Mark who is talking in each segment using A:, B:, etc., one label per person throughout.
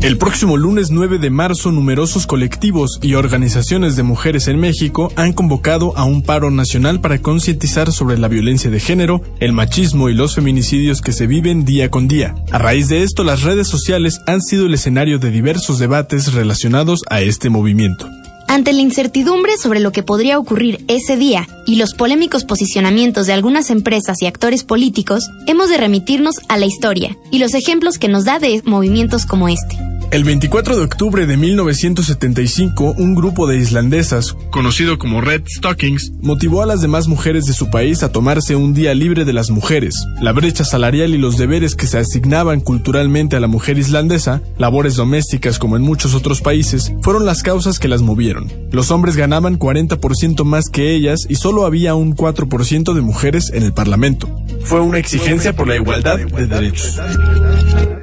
A: El próximo lunes 9 de marzo, numerosos colectivos y organizaciones de mujeres en México han convocado a un paro nacional para concientizar sobre la violencia de género, el machismo y los feminicidios que se viven día con día. A raíz de esto, las redes sociales han sido el escenario de diversos debates relacionados a este movimiento.
B: Ante la incertidumbre sobre lo que podría ocurrir ese día y los polémicos posicionamientos de algunas empresas y actores políticos, hemos de remitirnos a la historia y los ejemplos que nos da de movimientos como este.
A: El 24 de octubre de 1975, un grupo de islandesas, conocido como Red Stockings, motivó a las demás mujeres de su país a tomarse un día libre de las mujeres. La brecha salarial y los deberes que se asignaban culturalmente a la mujer islandesa, labores domésticas como en muchos otros países, fueron las causas que las movieron. Los hombres ganaban 40% más que ellas y solo había un 4% de mujeres en el Parlamento. Fue una exigencia por la igualdad de derechos.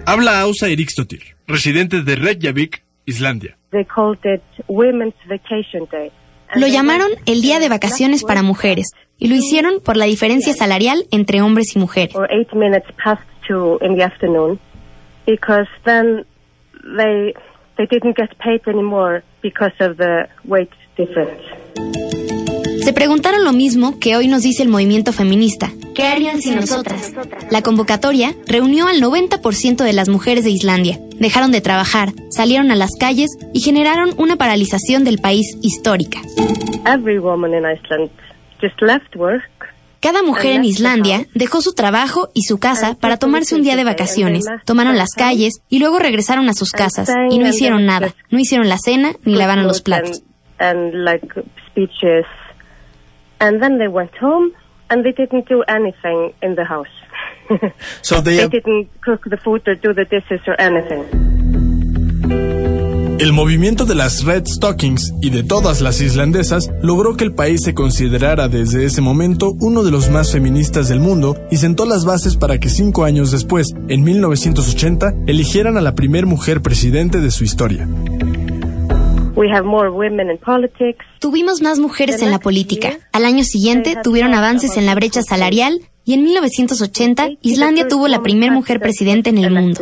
A: Habla Ausa Eriksdottir, residente de Reykjavik, Islandia.
B: Lo llamaron el Día de Vacaciones para Mujeres y lo hicieron por la diferencia salarial entre hombres y mujeres. Se preguntaron lo mismo que hoy nos dice el movimiento feminista. ¿Qué harían sin nosotras? La convocatoria reunió al 90% de las mujeres de Islandia. Dejaron de trabajar, salieron a las calles y generaron una paralización del país histórica. Cada mujer en Islandia dejó su trabajo y su casa para tomarse un día de vacaciones. Tomaron las calles y luego regresaron a sus casas y no hicieron nada. No hicieron la cena ni lavaron los platos. And they didn't do anything in the house.
A: so they,
B: they didn't cook the food or do the dishes or anything.
A: El movimiento de las Red Stockings y de todas las islandesas logró que el país se considerara desde ese momento uno de los más feministas del mundo y sentó las bases para que cinco años después, en 1980, eligieran a la primer mujer presidente de su historia.
B: Tuvimos más mujeres en la política. Al año siguiente tuvieron avances en la brecha salarial y en 1980 Islandia tuvo la primera mujer presidente en el mundo.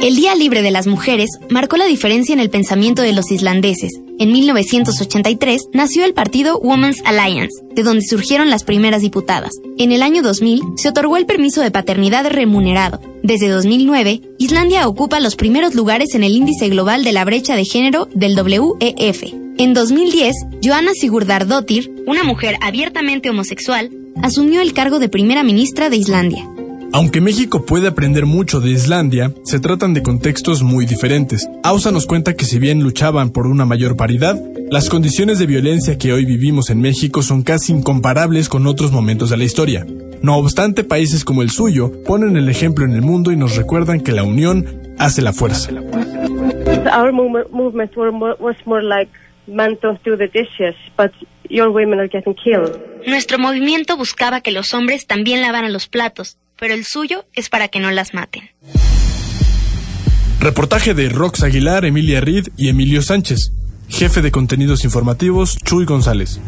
B: El Día Libre de las Mujeres marcó la diferencia en el pensamiento de los islandeses. En 1983 nació el partido Women's Alliance, de donde surgieron las primeras diputadas. En el año 2000 se otorgó el permiso de paternidad remunerado. Desde 2009, Islandia ocupa los primeros lugares en el índice global de la brecha de género del WEF. En 2010, Joanna Sigurdardóttir, una mujer abiertamente homosexual, asumió el cargo de primera ministra de Islandia.
A: Aunque México puede aprender mucho de Islandia, se tratan de contextos muy diferentes. Ausa nos cuenta que si bien luchaban por una mayor paridad, las condiciones de violencia que hoy vivimos en México son casi incomparables con otros momentos de la historia. No obstante, países como el suyo ponen el ejemplo en el mundo y nos recuerdan que la unión hace la fuerza.
B: Nuestro movimiento buscaba que los hombres también lavaran los platos, pero el suyo es para que no las maten.
A: Reportaje de Rox Aguilar, Emilia Reed y Emilio Sánchez. Jefe de contenidos informativos, Chuy González.